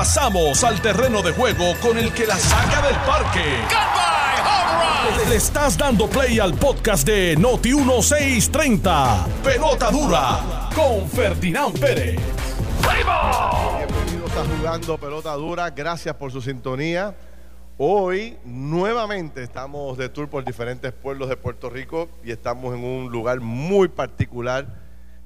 Pasamos al terreno de juego con el que la saca del parque. Le estás dando play al podcast de Noti 1630. Pelota dura con Ferdinand Pérez. Bienvenidos a Jugando Pelota Dura. Gracias por su sintonía. Hoy nuevamente estamos de tour por diferentes pueblos de Puerto Rico y estamos en un lugar muy particular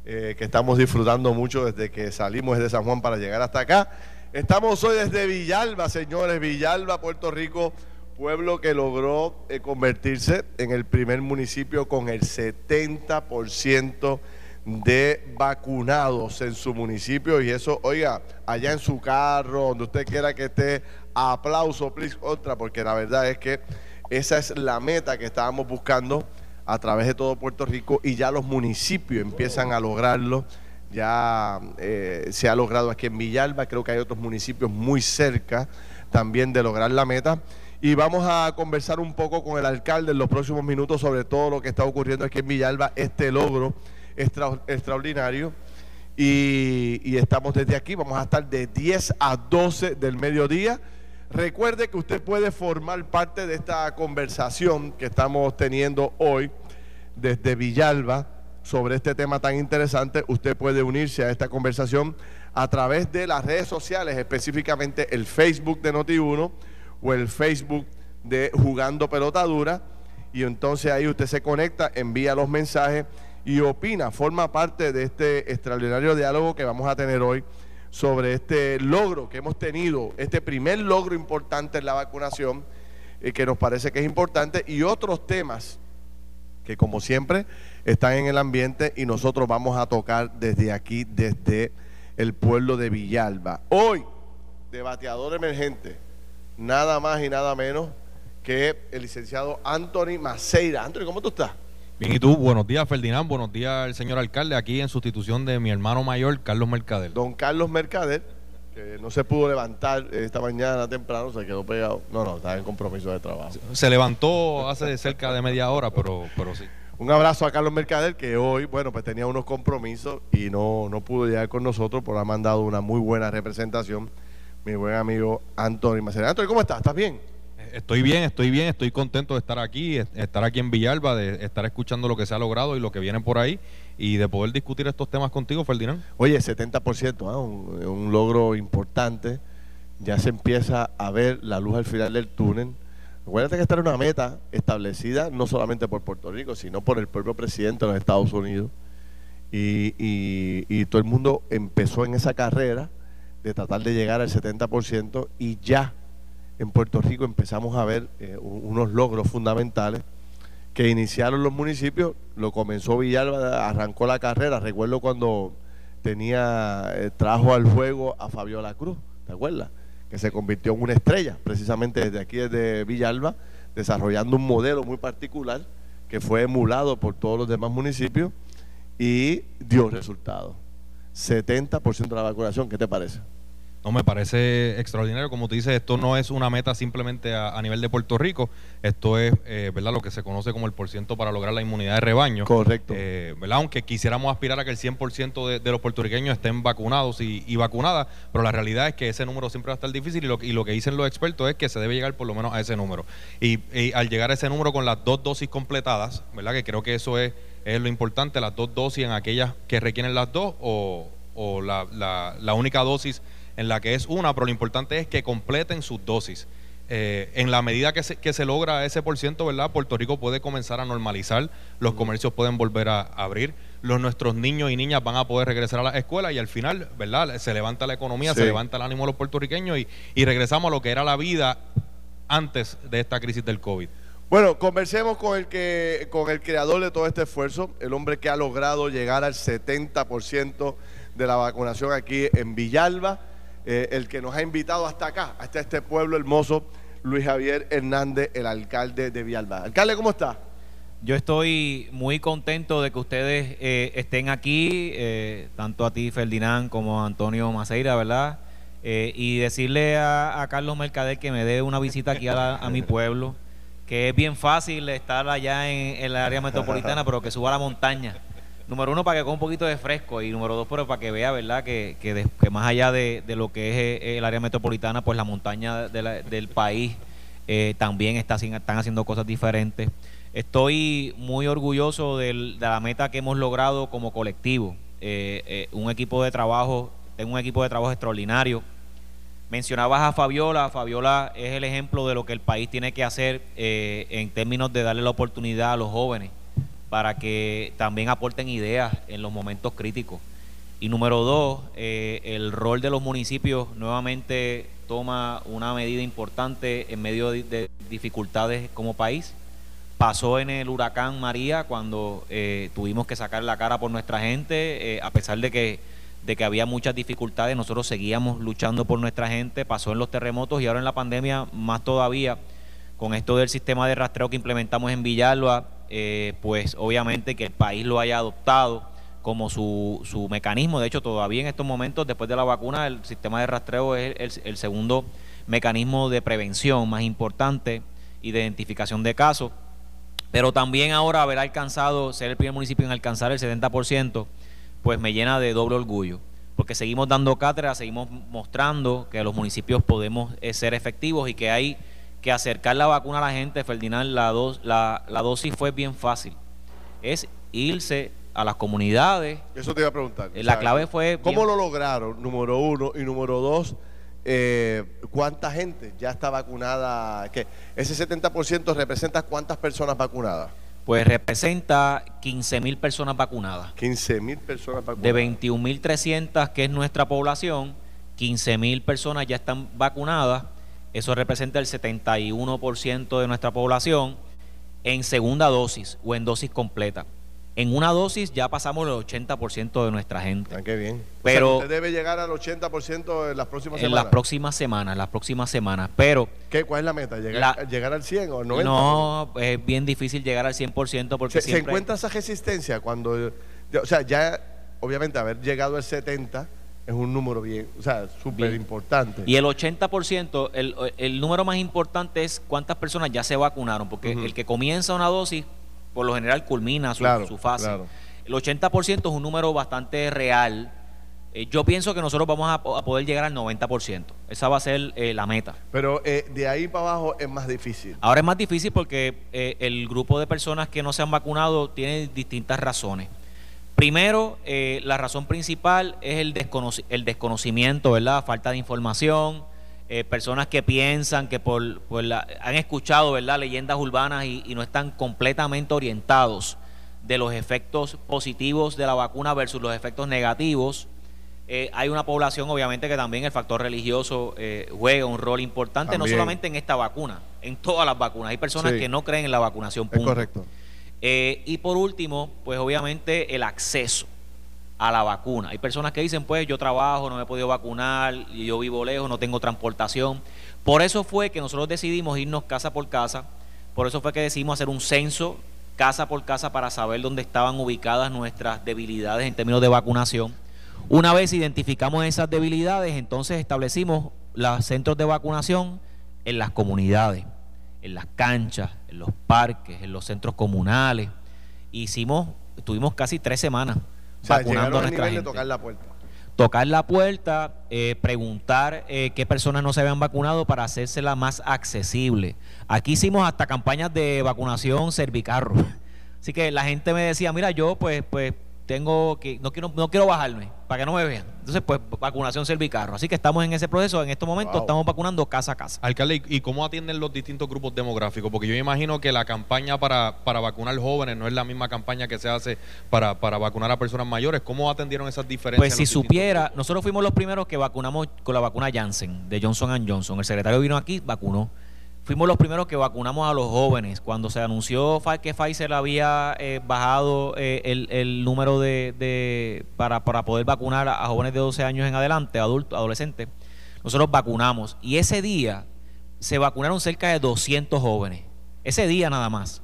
eh, que estamos disfrutando mucho desde que salimos de San Juan para llegar hasta acá. Estamos hoy desde Villalba, señores, Villalba, Puerto Rico, pueblo que logró eh, convertirse en el primer municipio con el 70% de vacunados en su municipio. Y eso, oiga, allá en su carro, donde usted quiera que esté, aplauso, please, otra, porque la verdad es que esa es la meta que estábamos buscando a través de todo Puerto Rico y ya los municipios empiezan a lograrlo. Ya eh, se ha logrado aquí en Villalba, creo que hay otros municipios muy cerca también de lograr la meta. Y vamos a conversar un poco con el alcalde en los próximos minutos sobre todo lo que está ocurriendo aquí en Villalba, este logro extra- extraordinario. Y, y estamos desde aquí, vamos a estar de 10 a 12 del mediodía. Recuerde que usted puede formar parte de esta conversación que estamos teniendo hoy desde Villalba sobre este tema tan interesante. Usted puede unirse a esta conversación a través de las redes sociales, específicamente el Facebook de Noti1 o el Facebook de Jugando Pelota Dura. Y entonces ahí usted se conecta, envía los mensajes y opina, forma parte de este extraordinario diálogo que vamos a tener hoy sobre este logro que hemos tenido, este primer logro importante en la vacunación, eh, que nos parece que es importante, y otros temas que como siempre están en el ambiente y nosotros vamos a tocar desde aquí, desde el pueblo de Villalba. Hoy, de bateador emergente, nada más y nada menos que el licenciado Anthony Maceira. Anthony, ¿cómo tú estás? Bien, y tú, buenos días, Ferdinand, buenos días, el señor alcalde, aquí en sustitución de mi hermano mayor, Carlos Mercader. Don Carlos Mercader, que no se pudo levantar esta mañana temprano, se quedó pegado. No, no, estaba en compromiso de trabajo. Se levantó hace cerca de media hora, pero, pero sí. Un abrazo a Carlos Mercader, que hoy, bueno, pues tenía unos compromisos y no, no pudo llegar con nosotros, pero ha mandado una muy buena representación. Mi buen amigo Anthony Maceira. Anthony, ¿cómo estás? ¿Estás bien? Estoy bien, estoy bien, estoy contento de estar aquí, est- estar aquí en Villalba, de estar escuchando lo que se ha logrado y lo que viene por ahí y de poder discutir estos temas contigo, Ferdinand. Oye, 70%, ¿ah? un, un logro importante. Ya se empieza a ver la luz al final del túnel. Acuérdate que esta era una meta establecida no solamente por Puerto Rico, sino por el propio presidente de los Estados Unidos. Y, y- y todo el mundo empezó en esa carrera de tratar de llegar al 70% y ya en Puerto Rico empezamos a ver eh, unos logros fundamentales que iniciaron los municipios, lo comenzó Villalba, arrancó la carrera, recuerdo cuando tenía, eh, trajo al juego a Fabiola Cruz, ¿te acuerdas? Que se convirtió en una estrella, precisamente desde aquí, desde Villalba, desarrollando un modelo muy particular que fue emulado por todos los demás municipios y dio resultados. 70% de la vacunación, ¿qué te parece? No me parece extraordinario, como tú dices, esto no es una meta simplemente a, a nivel de Puerto Rico, esto es eh, verdad lo que se conoce como el porciento para lograr la inmunidad de rebaño. Correcto. Eh, ¿verdad? Aunque quisiéramos aspirar a que el 100% de, de los puertorriqueños estén vacunados y, y vacunadas, pero la realidad es que ese número siempre va a estar difícil y lo, y lo que dicen los expertos es que se debe llegar por lo menos a ese número. Y, y al llegar a ese número con las dos dosis completadas, ¿verdad? Que creo que eso es, es lo importante, las dos dosis en aquellas que requieren las dos o, o la, la- la única dosis en la que es una, pero lo importante es que completen sus dosis. Eh, en la medida que se, que se logra ese por ciento, ¿verdad? Puerto Rico puede comenzar a normalizar, los comercios pueden volver a abrir, los nuestros niños y niñas van a poder regresar a la escuela y al final, ¿verdad? Se levanta la economía, Sí. se levanta el ánimo de los puertorriqueños y, y regresamos a lo que era la vida antes de esta crisis del COVID. Bueno, conversemos con el que con el creador de todo este esfuerzo, el hombre que ha logrado llegar al 70% de la vacunación aquí en Villalba, eh, el que nos ha invitado hasta acá, hasta este pueblo hermoso, Luis Javier Hernández, el alcalde de Villalba. Alcalde, ¿cómo está? Yo estoy muy contento de que ustedes eh, estén aquí, eh, tanto a ti, Ferdinand, como a Antonio Maceira, ¿verdad? Eh, y decirle a, a Carlos Mercader que me dé una visita aquí a, la- a mi pueblo, que es bien fácil estar allá en, en el área metropolitana, pero que suba a la montaña Número uno, para que con un poquito de fresco. Y número dos, pero para que vea, ¿verdad? Que, que, más allá de, lo que es eh, el área metropolitana, pues la montaña del país eh, también está, están haciendo cosas diferentes. Estoy muy orgulloso de la meta que hemos logrado como colectivo. Eh, un equipo de trabajo, tengo un equipo de trabajo extraordinario. Mencionabas a Fabiola, Fabiola es el ejemplo de lo que el país tiene que hacer en términos de darle la oportunidad a los jóvenes para que también aporten ideas en los momentos críticos. Y número dos, eh, el rol de los municipios nuevamente toma una medida importante en medio de, dificultades como país. Pasó en el huracán María cuando eh, tuvimos que sacar la cara por nuestra gente, eh, a pesar de que, de que había muchas dificultades, nosotros seguíamos luchando por nuestra gente. Pasó en los terremotos y ahora en la pandemia más todavía con esto del sistema de rastreo que implementamos en Villalba eh, pues obviamente que el país lo haya adoptado como su, su mecanismo. De hecho, todavía en estos momentos, después de la vacuna, el sistema de rastreo es el, segundo mecanismo de prevención más importante y de identificación de casos. Pero también ahora haber alcanzado, ser el primer municipio en alcanzar el 70%, pues me llena de doble orgullo. Porque seguimos dando cátedra, seguimos mostrando que los municipios podemos eh, ser efectivos y que hay que acercar la vacuna a la gente, Ferdinand, la, la, dosis fue bien fácil. Es irse a las comunidades. Eso te iba a preguntar. La clave fue... ¿Cómo lo lograron? Número uno. Y número dos, eh, ¿cuánta gente ya está vacunada? ¿Qué? ¿Ese 70% representa cuántas personas vacunadas? Pues representa 15 mil personas vacunadas. 15 mil personas vacunadas. De 21 mil 300 que es nuestra población, 15 mil personas ya están vacunadas eso representa el 71% de nuestra población en segunda dosis o en dosis completa. En una dosis ya pasamos el 80% de nuestra gente. Ah, qué bien. Pero usted debe llegar al 80% en las próximas semanas. En las próximas semanas, las próximas semanas. Pero ¿Qué, ¿Cuál es la meta? ¿Llegar, ¿Llegar al 100 o al 90%? No, es bien difícil llegar al 100% porque se, ¿Se encuentra esa resistencia cuando... O sea, ya obviamente haber llegado al 70% es un número bien, o sea, súper importante. Y el 80%, el, el número más importante es cuántas personas ya se vacunaron, porque el que comienza una dosis, por lo general culmina su, su fase. El 80% es un número bastante real. Eh, yo pienso que nosotros vamos a, poder llegar al 90%. Esa va a ser eh, la meta. Pero eh, de ahí para abajo es más difícil. Ahora es más difícil porque el grupo de personas que no se han vacunado tiene distintas razones. Primero, eh, la razón principal es el, el desconocimiento, ¿verdad? Falta de información, eh, personas que piensan que por, la, han escuchado, ¿verdad? Leyendas urbanas y, no están completamente orientados de los efectos positivos de la vacuna versus los efectos negativos. Eh, hay una población, obviamente, que también el factor religioso juega un rol importante, no solamente en esta vacuna, en todas las vacunas. Hay personas que no creen en la vacunación. Es correcto. Eh, y por último, pues obviamente el acceso a la vacuna. Hay personas que dicen, pues yo trabajo, no me he podido vacunar, yo vivo lejos, no tengo transportación. Por eso fue que nosotros decidimos irnos casa por casa, por eso fue que decidimos hacer un censo casa por casa para saber dónde estaban ubicadas nuestras debilidades en términos de vacunación. Una vez identificamos esas debilidades, entonces establecimos los centros de vacunación en las comunidades en las canchas, en los parques, en los centros comunales. Hicimos, tuvimos casi tres semanas vacunando a nuestra gente. tocar la puerta. Tocar la puerta, eh, preguntar eh, qué personas no se habían vacunado para hacérsela más accesible. Aquí hicimos hasta campañas de vacunación cervicarro. Así que la gente me decía, mira, yo pues, pues tengo que, no quiero, no quiero bajarme, para que no me vean. Entonces, pues, vacunación servicarro. Así que estamos en ese proceso. En estos momentos estamos vacunando casa a casa. Alcalde, ¿y cómo atienden los distintos grupos demográficos? Porque yo me imagino que la campaña para, para vacunar jóvenes no es la misma campaña que se hace para, para vacunar a personas mayores. ¿Cómo atendieron esas diferencias? Pues si supiera, nosotros fuimos los primeros que vacunamos con la vacuna Janssen, de Johnson Johnson. El secretario vino aquí, vacunó. Fuimos los primeros que vacunamos a los jóvenes. Cuando se anunció que Pfizer había eh, bajado eh, el, número de, para, para, poder vacunar a, jóvenes de 12 años en adelante, adultos, adolescentes, nosotros vacunamos. Y ese día se vacunaron cerca de 200 jóvenes. Ese día nada más.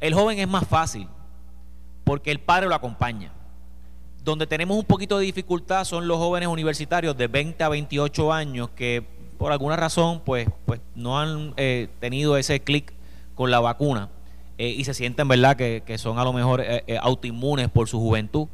El joven es más fácil porque el padre lo acompaña. Donde tenemos un poquito de dificultad son los jóvenes universitarios de 20 a 28 años que por alguna razón, pues, pues no han eh, tenido ese clic con la vacuna. eh, y se sienten, ¿verdad?, que, son a lo mejor eh, eh, autoinmunes por su juventud.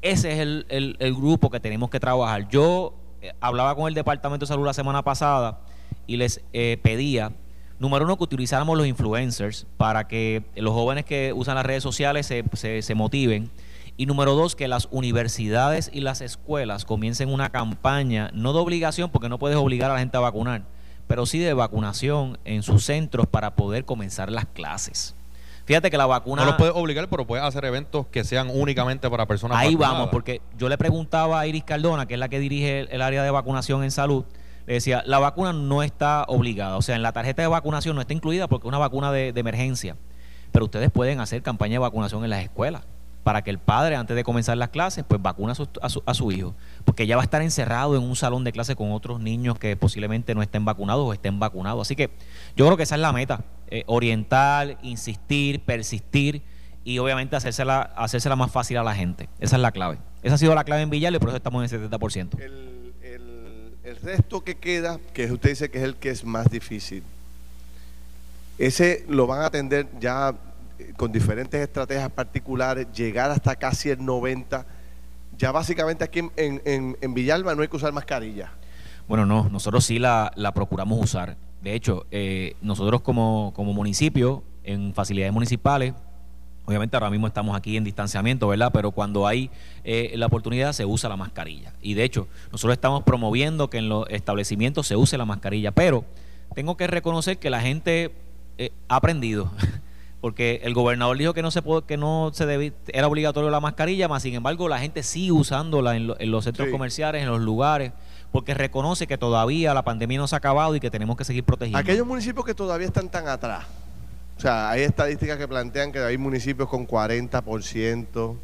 Ese es el, el, grupo que tenemos que trabajar. Yo hablaba con el Departamento de Salud la semana pasada y les pedía, número uno, que utilizáramos los influencers para que los jóvenes que usan las redes sociales se, se, se motiven. Y número dos, que las universidades y las escuelas comiencen una campaña, no de obligación, porque no puedes obligar a la gente a vacunar, pero sí de vacunación en sus centros para poder comenzar las clases. Fíjate que la vacuna. No lo puedes obligar, pero puedes hacer eventos que sean únicamente para personas Ahí vamos, porque yo le preguntaba a Iris Cardona, que es la que dirige el, área de vacunación en salud, le decía, la vacuna no está obligada. O sea, en la tarjeta de vacunación no está incluida porque es una vacuna de emergencia. Pero ustedes pueden hacer campaña de vacunación en las escuelas para que el padre, antes de comenzar las clases, pues vacune a su, a su, hijo. Porque ya va a estar encerrado en un salón de clase con otros niños que posiblemente no estén vacunados o estén vacunados. Así que yo creo que esa es la meta. Eh, orientar, insistir, persistir y obviamente hacérsela, hacérsela más fácil a la gente. Esa es la clave. Esa ha sido la clave en Villar y por eso estamos en el 70%. El, el, el resto que queda, que usted dice que es el que es más difícil, ese lo van a atender ya con diferentes estrategias particulares, llegar hasta casi el 90. Ya básicamente aquí en, en, Villalba no hay que usar mascarilla. Bueno, no, nosotros sí la, procuramos usar. De hecho, eh, nosotros como, municipio, en facilidades municipales, Obviamente ahora mismo estamos aquí en distanciamiento, ¿verdad? Pero cuando hay eh, la oportunidad se usa la mascarilla. Y de hecho, nosotros estamos promoviendo que en los establecimientos se use la mascarilla. Pero tengo que reconocer que la gente eh, ha aprendido. porque el gobernador dijo que no se puede, que no se debe, era obligatorio la mascarilla, más sin embargo la gente sigue usándola en, los centros comerciales, en los lugares, porque reconoce que todavía la pandemia no se ha acabado y que tenemos que seguir protegiendo. Aquellos municipios que todavía están tan atrás, o sea, hay estadísticas que plantean que hay municipios con 40%,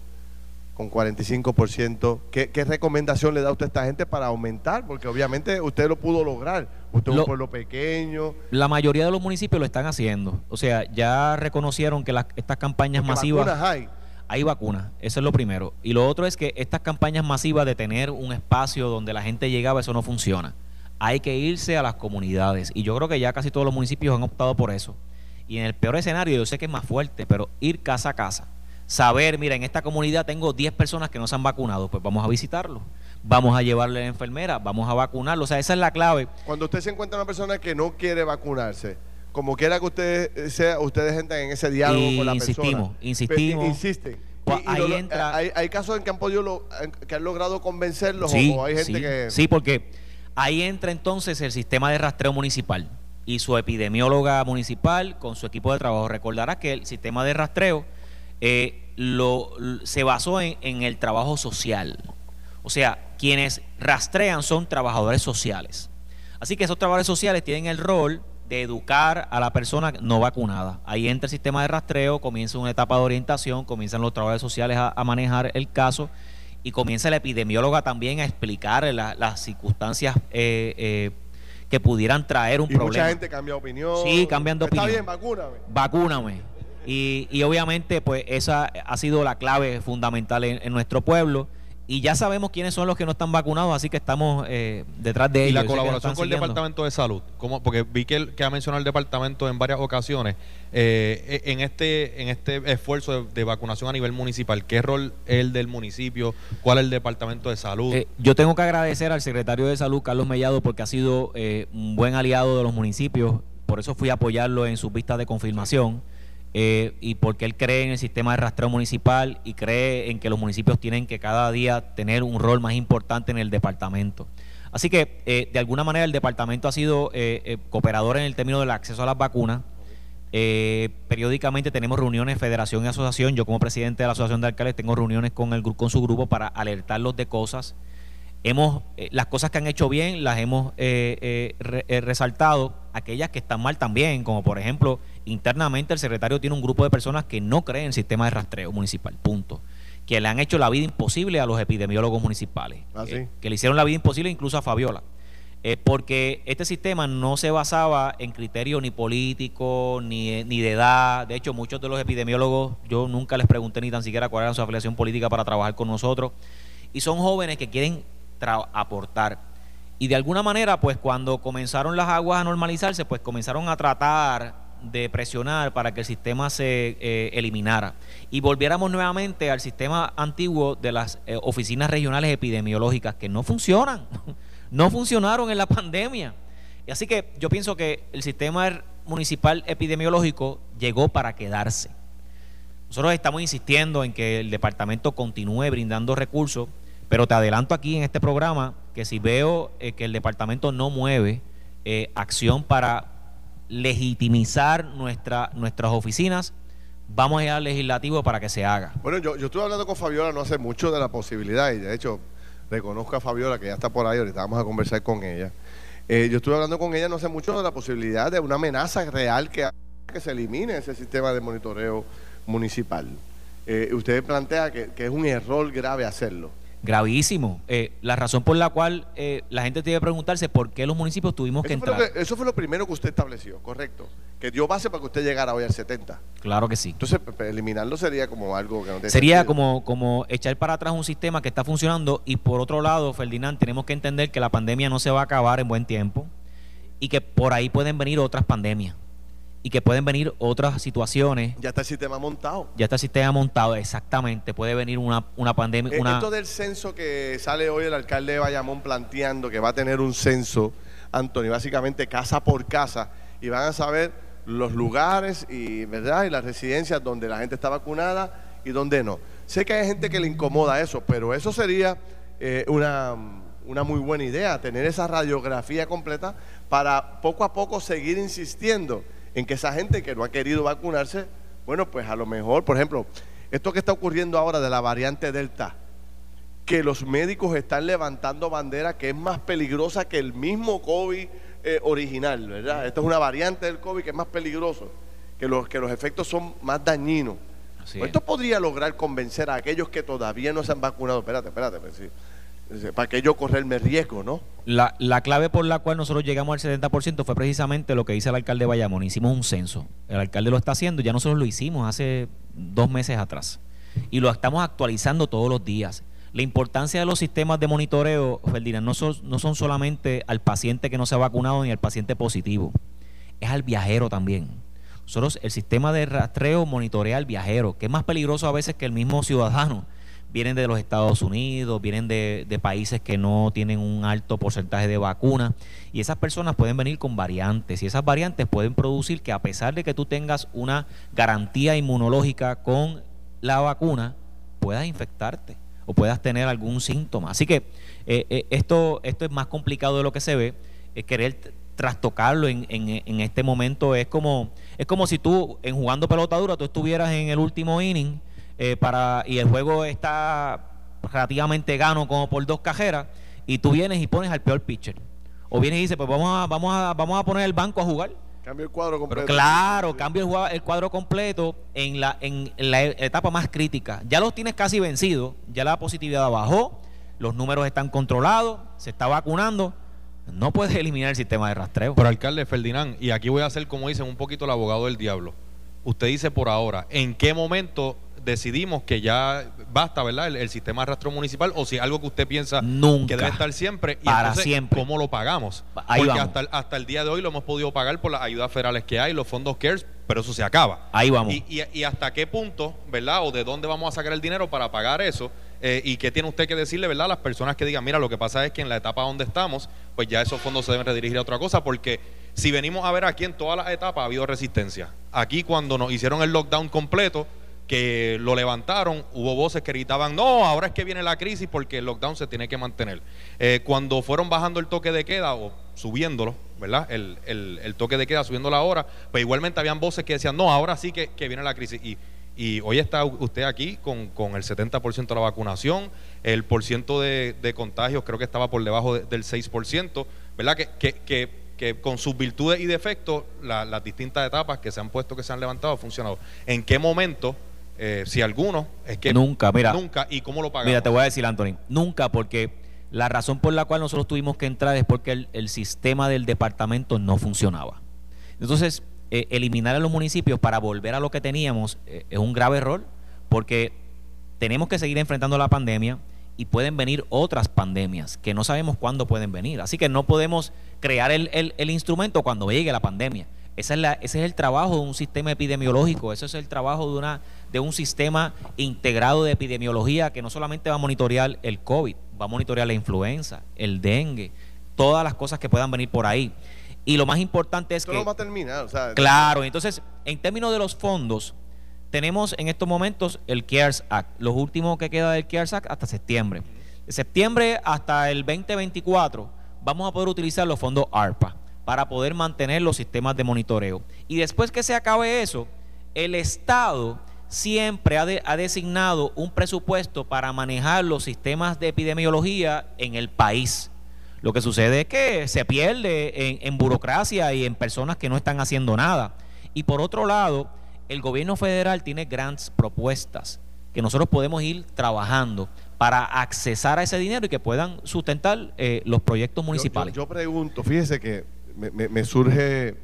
con 45%. ¿Qué, ¿Qué recomendación le da usted a esta gente para aumentar? Porque obviamente usted lo pudo lograr. Usted es un pueblo pequeño. La mayoría de los municipios lo están haciendo. O sea, ya reconocieron que las, estas campañas masivas... Vacunas hay. Hay vacunas, eso es lo primero. Y lo otro es que estas campañas masivas de tener un espacio donde la gente llegaba, eso no funciona. Hay que irse a las comunidades. Y yo creo que ya casi todos los municipios han optado por eso. Y en el peor escenario, yo sé que es más fuerte, pero ir casa a casa saber, mira, en esta comunidad tengo 10 personas que no se han vacunado, pues vamos a visitarlo. Vamos a llevarle a la enfermera, vamos a vacunarlo. O sea, esa es la clave. Cuando usted se encuentra una persona que no quiere vacunarse, como quiera que usted sea, ustedes entren en ese diálogo con la persona. Insistimos, insistimos. Insisten. Pues ahí entra, hay, casos en que han podido que han logrado convencerlos o hay gente que sí porque ahí entra entonces el sistema de rastreo municipal y su epidemióloga municipal con su equipo de trabajo recordará que el sistema de rastreo eh, lo, se basó en, el trabajo social. O sea, quienes rastrean son trabajadores sociales. Así que esos trabajadores sociales tienen el rol de educar a la persona no vacunada. Ahí entra el sistema de rastreo, comienza una etapa de orientación, comienzan los trabajadores sociales a, manejar el caso y comienza la epidemióloga también a explicar las circunstancias eh, eh, que pudieran traer un problema. Mucha gente cambia opinión. Sí, cambian de opinión. Está bien, vacúname. Vacúname. Y, obviamente, pues esa ha sido la clave fundamental en, nuestro pueblo. Y ya sabemos quiénes son los que no están vacunados, así que estamos eh, detrás de ellos. Y la colaboración con el Departamento de Salud, como porque vi que, que ha mencionado el departamento en varias ocasiones, eh, e, en este en este esfuerzo de, vacunación a nivel municipal, ¿qué rol es el del municipio? ¿Cuál es el Departamento de Salud? Eh, yo tengo que agradecer al secretario de Salud, Carlos Mellado, porque ha sido un buen aliado de los municipios, por eso fui a apoyarlo en sus vistas de confirmación. Eh, y porque él cree en el sistema de rastreo municipal y cree en que los municipios tienen que cada día tener un rol más importante en el departamento. Así que, eh, de alguna manera, el departamento ha sido eh, cooperador en el término del acceso a las vacunas. periódicamente tenemos reuniones, federación y asociación. Yo, como presidente de la Asociación de Alcaldes, tengo reuniones con, el, con su grupo para alertarlos de cosas. Hemos, las cosas que han hecho bien las hemos resaltado, aquellas que están mal también, como por ejemplo internamente el secretario tiene un grupo de personas que no creen en el sistema de rastreo municipal, punto. Que le han hecho la vida imposible a los epidemiólogos municipales. Ah, eh, que le hicieron la vida imposible incluso a Fabiola. Eh, porque este sistema no se basaba en criterios ni políticos, ni, ni de edad. De hecho, muchos de los epidemiólogos, yo nunca les pregunté ni tan siquiera cuál era su afiliación política para trabajar con nosotros. Y son jóvenes que quieren aportar. Y de alguna manera, pues cuando comenzaron las aguas a normalizarse, pues comenzaron a tratar de presionar para que el sistema se eh, eliminara y volviéramos nuevamente al sistema antiguo de las eh, oficinas regionales epidemiológicas que no funcionan, no funcionaron en la pandemia. Y así que yo pienso que el sistema municipal epidemiológico llegó para quedarse. Nosotros estamos insistiendo en que el departamento continúe brindando recursos, pero te adelanto aquí en este programa que si veo eh, que el departamento no mueve acción para legitimizar nuestra, nuestras oficinas, vamos a ir al legislativo para que se haga. Bueno, yo, yo estuve hablando con Fabiola no hace mucho de la posibilidad, y de hecho reconozco a Fabiola que ya está por ahí, ahorita vamos a conversar con ella. Eh, yo estuve hablando con ella no hace mucho de la posibilidad de una amenaza real que, que se elimine ese sistema de monitoreo municipal. Eh, usted plantea que, que es un error grave hacerlo gravísimo. Eh, la razón por la cual eh, la gente tiene que preguntarse por qué los municipios tuvimos que entrar. eso fue lo primero que usted estableció, correcto. Que dio base para que usted llegara hoy al 70. Claro que sí. Entonces, eliminarlo sería como algo que no tiene Sería como, como echar para atrás un sistema que está funcionando y por otro lado, Ferdinand, tenemos que entender que la pandemia no se va a acabar en buen tiempo y que por ahí pueden venir otras pandemias y que pueden venir otras situaciones. Ya está el sistema montado. Ya está el sistema montado, exactamente. Puede venir una, una pandemia. Eh, una... Esto del censo que sale hoy el alcalde de Bayamón planteando que va a tener un censo, Antonio, básicamente casa por casa, y van a saber los lugares y, ¿verdad? y las residencias donde la gente está vacunada y donde no. Sé que hay gente que le incomoda eso, pero eso sería eh, una, una muy buena idea, tener esa radiografía completa para poco a poco seguir insistiendo en que esa gente que no ha querido vacunarse, bueno, pues a lo mejor, por ejemplo, esto que está ocurriendo ahora de la variante Delta, que los médicos están levantando bandera que es más peligrosa que el mismo COVID eh, original, ¿verdad? Esto es una variante del COVID que es más peligroso, que los, que los efectos son más dañinos. Pues esto podría lograr convencer a aquellos que todavía no se han vacunado. Espérate, espérate, pues para que yo correrme riesgo, ¿no? La, la, clave por la cual nosotros llegamos al 70% fue precisamente lo que dice el alcalde de Bayamón. Hicimos un censo. El alcalde lo está haciendo, ya nosotros lo hicimos hace dos meses atrás. Y lo estamos actualizando todos los días. La importancia de los sistemas de monitoreo, Ferdinand, no son, no son solamente al paciente que no se ha vacunado ni al paciente positivo, es al viajero también. Nosotros, el sistema de rastreo monitorea al viajero, que es más peligroso a veces que el mismo ciudadano vienen de los Estados Unidos, vienen de, países que no tienen un alto porcentaje de vacunas y esas personas pueden venir con variantes y esas variantes pueden producir que a pesar de que tú tengas una garantía inmunológica con la vacuna, puedas infectarte o puedas tener algún síntoma. Así que eh, eh, esto, esto es más complicado de lo que se ve. es querer trastocarlo en, en, en, este momento es como, es como si tú en jugando pelota dura tú estuvieras en el último inning eh, para, y el juego está relativamente gano como por dos cajeras, y tú vienes y pones al peor pitcher. O vienes y dices, pues vamos a, vamos a, vamos a poner el banco a jugar. Cambio el cuadro completo. claro, cambio el, el, cuadro completo en la, en la etapa más crítica. Ya los tienes casi vencidos, ya la positividad bajó, los números están controlados, se está vacunando. No puedes eliminar el sistema de rastreo. Pero alcalde Ferdinand, y aquí voy a hacer como dicen un poquito el abogado del diablo. Usted dice por ahora, ¿en qué momento decidimos que ya basta, ¿verdad? El, sistema de rastro municipal o si algo que usted piensa que debe estar siempre y para siempre. ¿cómo lo pagamos? Porque hasta el, hasta el día de hoy lo hemos podido pagar por las ayudas federales que hay, los fondos CARES, pero eso se acaba. Ahí vamos. Y, y, hasta qué punto, ¿verdad? O de dónde vamos a sacar el dinero para pagar eso. Eh, y qué tiene usted que decirle, ¿verdad? A las personas que digan, mira, lo que pasa es que en la etapa donde estamos, pues ya esos fondos se deben redirigir a otra cosa, porque si venimos a ver aquí en todas las etapas ha habido resistencia. Aquí cuando nos hicieron el lockdown completo, que lo levantaron, hubo voces que gritaban, no, ahora es que viene la crisis porque el lockdown se tiene que mantener. Eh, cuando fueron bajando el toque de queda o subiéndolo, ¿verdad? El, el, toque de queda, subiendo la hora, pues igualmente habían voces que decían, no, ahora sí que, viene la crisis. Y, y, hoy está usted aquí con, con el 70% de la vacunación, el porciento de, de contagios creo que estaba por debajo del 6%, ¿verdad? Que, que, que, que con sus virtudes y defectos, las distintas etapas que se han puesto, que se han levantado, han funcionado. ¿En qué momento eh, si alguno, es que nunca, mira, nunca, ¿y cómo lo pagamos? Mira, te voy a decir, Anthony, nunca, porque la razón por la cual nosotros tuvimos que entrar es porque el, sistema del departamento no funcionaba. Entonces, eh, eliminar a los municipios para volver a lo que teníamos eh, es un grave error, porque tenemos que seguir enfrentando la pandemia y pueden venir otras pandemias que no sabemos cuándo pueden venir. Así que no podemos crear el, el instrumento cuando llegue la pandemia Esa es la, ese es el trabajo de un sistema epidemiológico, ese es el trabajo de, una, de un sistema integrado de epidemiología que no solamente va a monitorear el COVID, va a monitorear la influenza, el dengue, todas las cosas que puedan venir por ahí. Y lo más importante es Esto que... no va a terminar. O sea, Claro, entonces, en términos de los fondos, tenemos en estos momentos el CARES Act, los últimos que queda del CARES Act hasta septiembre. De septiembre hasta el 2024 vamos a poder utilizar los fondos ARPA para poder mantener los sistemas de monitoreo. Y después que se acabe eso, el Estado siempre ha, de- ha designado un presupuesto para manejar los sistemas de epidemiología en el país. Lo que sucede es que se pierde en, en burocracia y en personas que no están haciendo nada. Y por otro lado, el gobierno federal tiene grants propuestas que nosotros podemos ir trabajando para accesar a ese dinero y que puedan sustentar eh, los proyectos yo- municipales. Yo, yo pregunto, fíjese que me, surge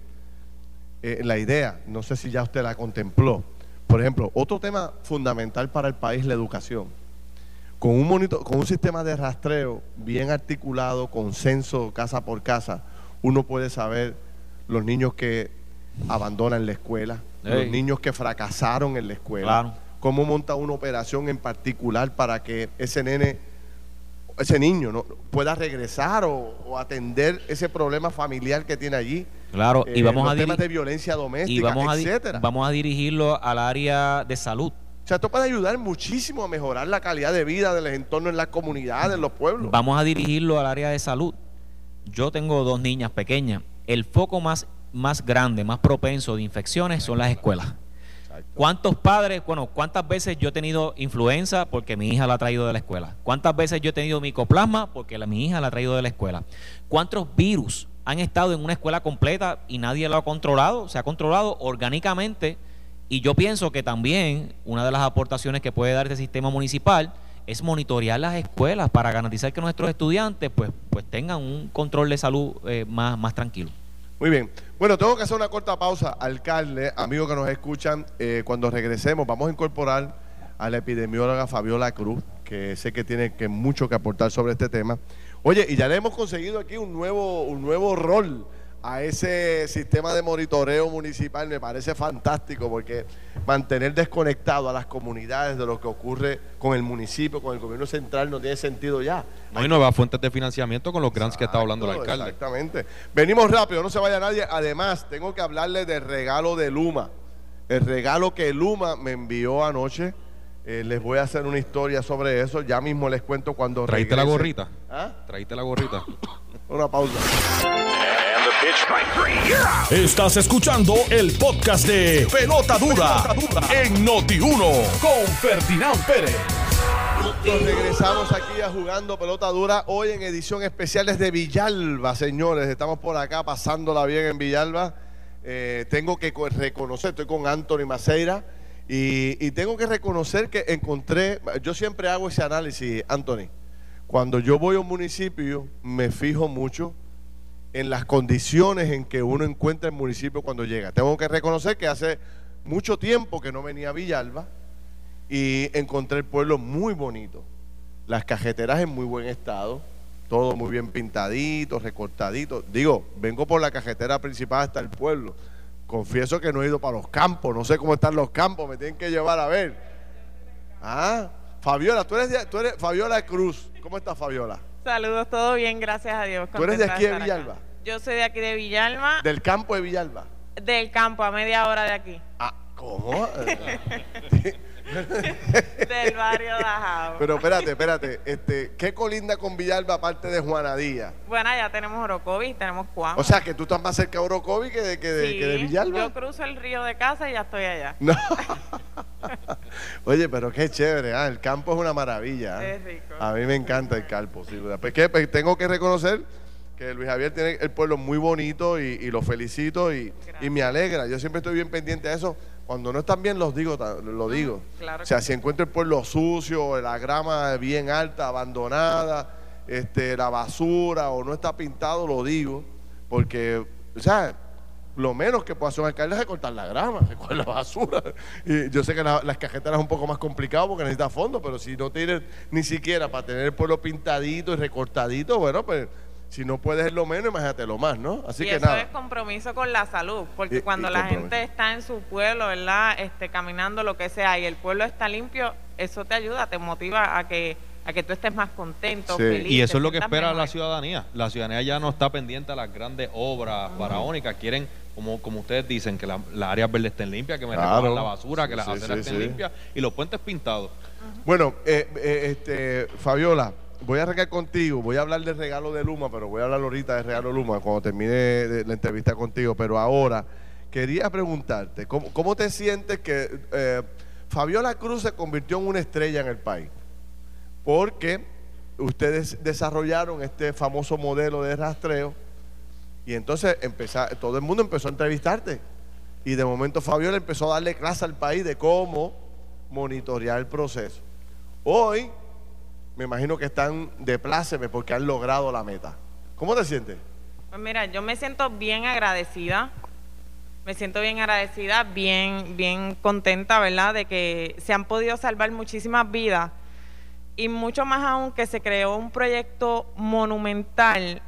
eh, la idea, no sé si ya usted la contempló. Por ejemplo, otro tema fundamental para el país, la educación. Con un, monito- con un sistema de rastreo bien articulado, con censo casa por casa, uno puede saber los niños que abandonan la escuela, los niños que fracasaron en la escuela, Claro. cómo monta una operación en particular para que ese nene, ese niño ¿no? pueda regresar o, o atender ese problema familiar que tiene allí. Claro, y Eh, vamos los a temas de violencia y doméstica, vamos a, vamos a dirigirlo al área de salud. O sea, esto puede ayudar muchísimo a mejorar la calidad de vida del entorno en las comunidades, en los pueblos. Vamos a dirigirlo al área de salud. Yo tengo dos niñas pequeñas. El foco más, más grande, más propenso de infecciones son las escuelas. ¿Cuántos padres, bueno, cuántas veces yo he tenido influenza porque mi hija la ha traído de la escuela? ¿Cuántas veces yo he tenido micoplasma porque mi hija la ha traído de la escuela? ¿Cuántos virus han estado en una escuela completa y nadie lo ha controlado? Se ha controlado orgánicamente y yo pienso que también una de las aportaciones que puede dar este sistema municipal es monitorear las escuelas para garantizar que nuestros estudiantes pues, pues tengan un control de salud eh, más, más tranquilo. Muy bien. Bueno, tengo que hacer una corta pausa. Alcalde, amigos que nos escuchan, eh, cuando regresemos vamos a incorporar a la epidemióloga Fabiola Cruz, que sé que tiene que mucho que aportar sobre este tema. Oye, y ya le hemos conseguido aquí un nuevo, un nuevo rol a ese sistema de monitoreo municipal. Me parece fantástico porque mantener desconectado a las comunidades de lo que ocurre con el municipio, con el gobierno central, no tiene sentido ya. No hay nuevas fuentes de financiamiento con los grants que está hablando el alcalde. Exactamente. Venimos rápido, no se vaya nadie. Además, tengo que hablarle del regalo de Luma. El regalo que Luma me envió anoche. Eh, les voy a hacer una historia sobre eso. Ya mismo les cuento cuando ¿Traíste la gorrita? ¿Ah? Traíste la gorrita. Una pausa. Estás escuchando el podcast de Pelota Dura, en Noti1 con Ferdinand Pérez. Nos regresamos aquí a Jugando Pelota Dura. Hoy en edición especial desde Villalba, señores. Estamos por acá pasándola bien en Villalba. Eh, tengo que co- reconocer, estoy con Anthony Maceira. Y, y tengo que reconocer que encontré, yo siempre hago ese análisis, Anthony. Cuando yo voy a un municipio, me fijo mucho en las condiciones en que uno encuentra el municipio cuando llega. Tengo que reconocer que hace mucho tiempo que no venía a Villalba y encontré el pueblo muy bonito. Las cajeteras en muy buen estado, todo muy bien pintadito, recortadito. Digo, vengo por la cajetera principal hasta el pueblo. Confieso que no he ido para los campos, no sé cómo están los campos, me tienen que llevar a ver. Ah, Fabiola, tú eres, tú eres Fabiola Cruz. ¿Cómo estás, Fabiola? Saludos, todo bien, gracias a Dios. ¿Tú eres de aquí de acá. Villalba? Yo soy de aquí de Villalba, Del campo de Villalba. del campo, a media hora de aquí, Ah, ¿cómo? del barrio Dajao. Pero espérate, espérate. Este, ¿Qué colinda con Villalba aparte de Juana Díaz? Bueno, ya tenemos Orocovis, tenemos Cuamo. O sea, que tú estás más cerca de Orocovi que de, que de, Sí, que de Villalba. Yo cruzo el río de casa y ya estoy allá. No. Oye, pero qué chévere, ah, el campo es una maravilla. ah. Es rico. A mí me encanta el campo, sí. ¿verdad? Pues que pues, tengo que reconocer que Luis Javier tiene el pueblo muy bonito y, y lo felicito y, y me alegra. Yo siempre estoy bien pendiente de eso. Cuando no están bien los digo, lo digo. claro o sea, si encuentro el pueblo sucio, la grama bien alta, abandonada, este, la basura o no está pintado, lo digo. Porque, o sea, lo menos que puede hacer un alcalde es recortar la grama, recortar la basura. Y yo sé que la- las cajeteras es un poco más complicado porque necesita fondos, pero si no tienes ni siquiera para tener el pueblo pintadito y recortadito, bueno, pues si no puedes lo menos, imagínate lo más, ¿no? Así y que eso nada. es compromiso con la salud, porque Y- cuando y la compromiso. gente está en su pueblo, ¿verdad? Este, caminando lo que sea, y el pueblo está limpio, eso te ayuda, te motiva a que a que tú estés más contento, Sí. feliz. Y eso es lo que espera mejor. la ciudadanía. La ciudadanía ya no está pendiente a las grandes obras faraónicas. Quieren, como, como ustedes dicen, que la- las áreas verdes estén limpias, que me Claro. recojan la basura, que las sí, aceras sí, estén sí. limpias y los puentes pintados. Bueno, eh, eh, este, Fabiola, voy a arrancar contigo. Voy a hablar del regalo de Luma, pero voy a hablar ahorita del regalo de Luma cuando termine la entrevista contigo. Pero ahora quería preguntarte, ¿cómo, cómo te sientes que eh, Fabiola Cruz se convirtió en una estrella en el país? Porque ustedes desarrollaron este famoso modelo de rastreo y entonces empeza- todo el mundo empezó a entrevistarte. Y de momento Fabiola empezó a darle clase al país de cómo monitorear el proceso. Hoy, me imagino que están de pláceme porque han logrado la meta. ¿Cómo te sientes? Pues mira, yo me siento bien agradecida. Me siento bien agradecida, bien, bien contenta, ¿verdad? De que se han podido salvar muchísimas vidas y mucho más aún que se creó un proyecto monumental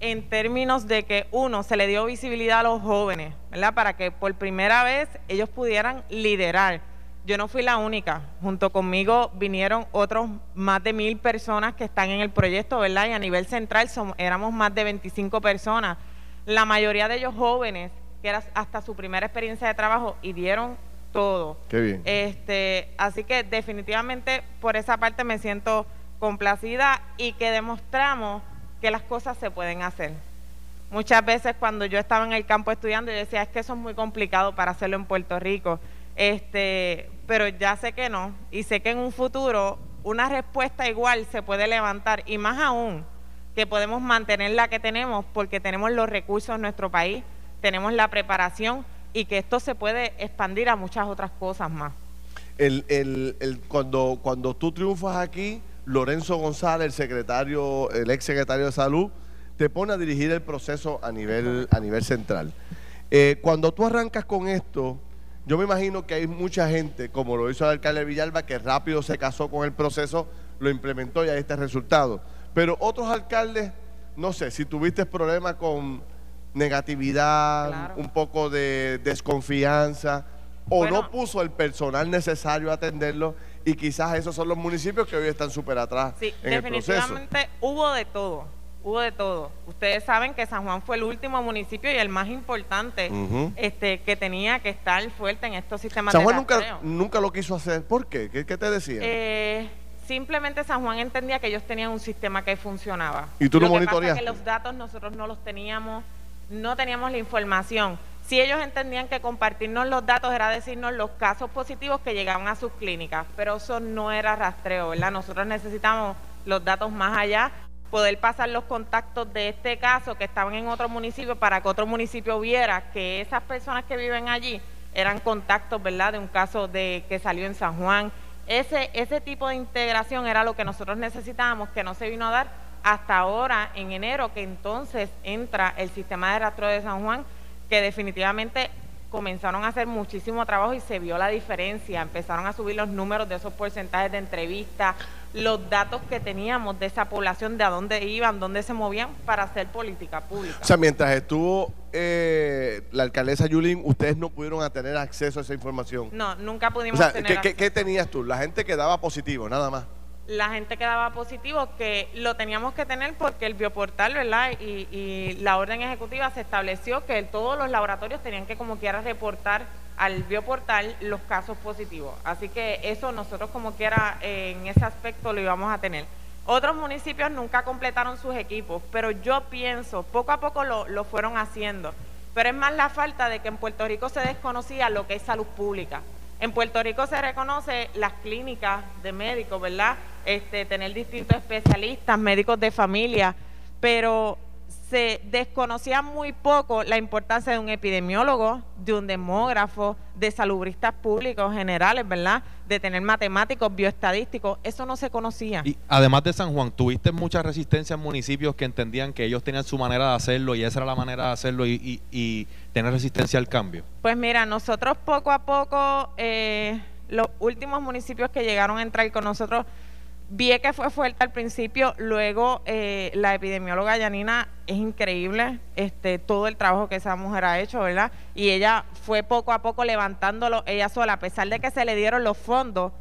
en términos de que uno se le dio visibilidad a los jóvenes, ¿verdad? Para que por primera vez ellos pudieran liderar. Yo no fui la única, junto conmigo vinieron otros más de mil personas que están en el proyecto, ¿verdad? Y a nivel central somos, éramos más de 25 personas, la mayoría de ellos jóvenes, que era hasta su primera experiencia de trabajo y dieron todo. Qué bien. Este, así que definitivamente por esa parte me siento complacida y que demostramos que las cosas se pueden hacer. Muchas veces cuando yo estaba en el campo estudiando, yo decía, es que eso es muy complicado para hacerlo en Puerto Rico. Este, pero ya sé que no. Y sé que en un futuro una respuesta igual se puede levantar. Y más aún, que podemos mantener la que tenemos porque tenemos los recursos en nuestro país, tenemos la preparación y que esto se puede expandir a muchas otras cosas más. El, el- el- cuando, cuando tú triunfas aquí, Lorenzo González, el secretario, el ex secretario de salud, te pone a dirigir el proceso a nivel, a nivel central. Eh, cuando tú arrancas con esto, yo me imagino que hay mucha gente, como lo hizo el alcalde Villalba, que rápido se casó con el proceso, lo implementó y ahí está el resultado. Pero otros alcaldes, no sé, si tuviste problemas con negatividad, Claro. un poco de desconfianza, o Bueno. no puso el personal necesario a atenderlo, y quizás esos son los municipios que hoy están súper atrás Sí, en el proceso. definitivamente hubo de todo, hubo de todo. Ustedes saben que San Juan fue el último municipio y el más importante este, que tenía que estar fuerte en estos sistemas San de Juan nunca, rastreo. nunca lo quiso hacer. ¿Por qué? ¿Qué, qué te decían? Eh, simplemente San Juan entendía que ellos tenían un sistema que funcionaba. ¿Y tú lo que pasa es monitoreaste? que los datos nosotros no los teníamos, no teníamos la información. Si ellos entendían que compartirnos los datos era decirnos los casos positivos que llegaban a sus clínicas, pero eso no era rastreo, ¿verdad? Nosotros necesitamos los datos más allá, poder pasar los contactos de este caso que estaban en otro municipio para que otro municipio viera que esas personas que viven allí eran contactos, ¿verdad? De un caso de que salió en San Juan. Ese, ese tipo de integración era lo que nosotros necesitábamos, que no se vino a dar hasta ahora, en enero, que entonces entra el sistema de rastreo de San Juan, que definitivamente comenzaron a hacer muchísimo trabajo y se vio la diferencia. Empezaron a subir los números de esos porcentajes de entrevistas, los datos que teníamos de esa población, de a dónde iban, dónde se movían para hacer política pública. o sea, mientras estuvo eh, la alcaldesa Yulín, ustedes no pudieron tener acceso a esa información. no, nunca o pudimos sea, tener ¿qué, qué, acceso. qué tenías tú? La gente que daba positivo, nada más. La gente que daba positivo, que lo teníamos que tener porque el bioportal, ¿verdad? Y, y la orden ejecutiva se estableció que todos los laboratorios tenían que como quiera reportar al bioportal los casos positivos. Así que eso nosotros como quiera eh, en ese aspecto lo íbamos a tener. Otros municipios nunca completaron sus equipos, pero yo pienso, poco a poco lo, lo fueron haciendo. Pero es más la falta de que en Puerto Rico se desconocía lo que es salud pública. En Puerto Rico se reconoce las clínicas de médicos, ¿verdad? Este, tener distintos especialistas, médicos de familia, pero se desconocía muy poco la importancia de un epidemiólogo, de un demógrafo, de salubristas públicos generales, ¿verdad? De tener matemáticos, bioestadísticos, eso no se conocía. Y además de San Juan, ¿tuviste mucha resistencia en municipios que entendían que ellos tenían su manera de hacerlo y esa era la manera de hacerlo y, y, y tener resistencia al cambio? Pues mira, nosotros poco a poco, eh, los últimos municipios que llegaron a entrar con nosotros, Vi que fue fuerte al principio, luego eh, la epidemióloga Yanina es increíble, este, todo el trabajo que esa mujer ha hecho, ¿verdad? Y ella fue poco a poco levantándolo ella sola, a pesar de que se le dieron los fondos,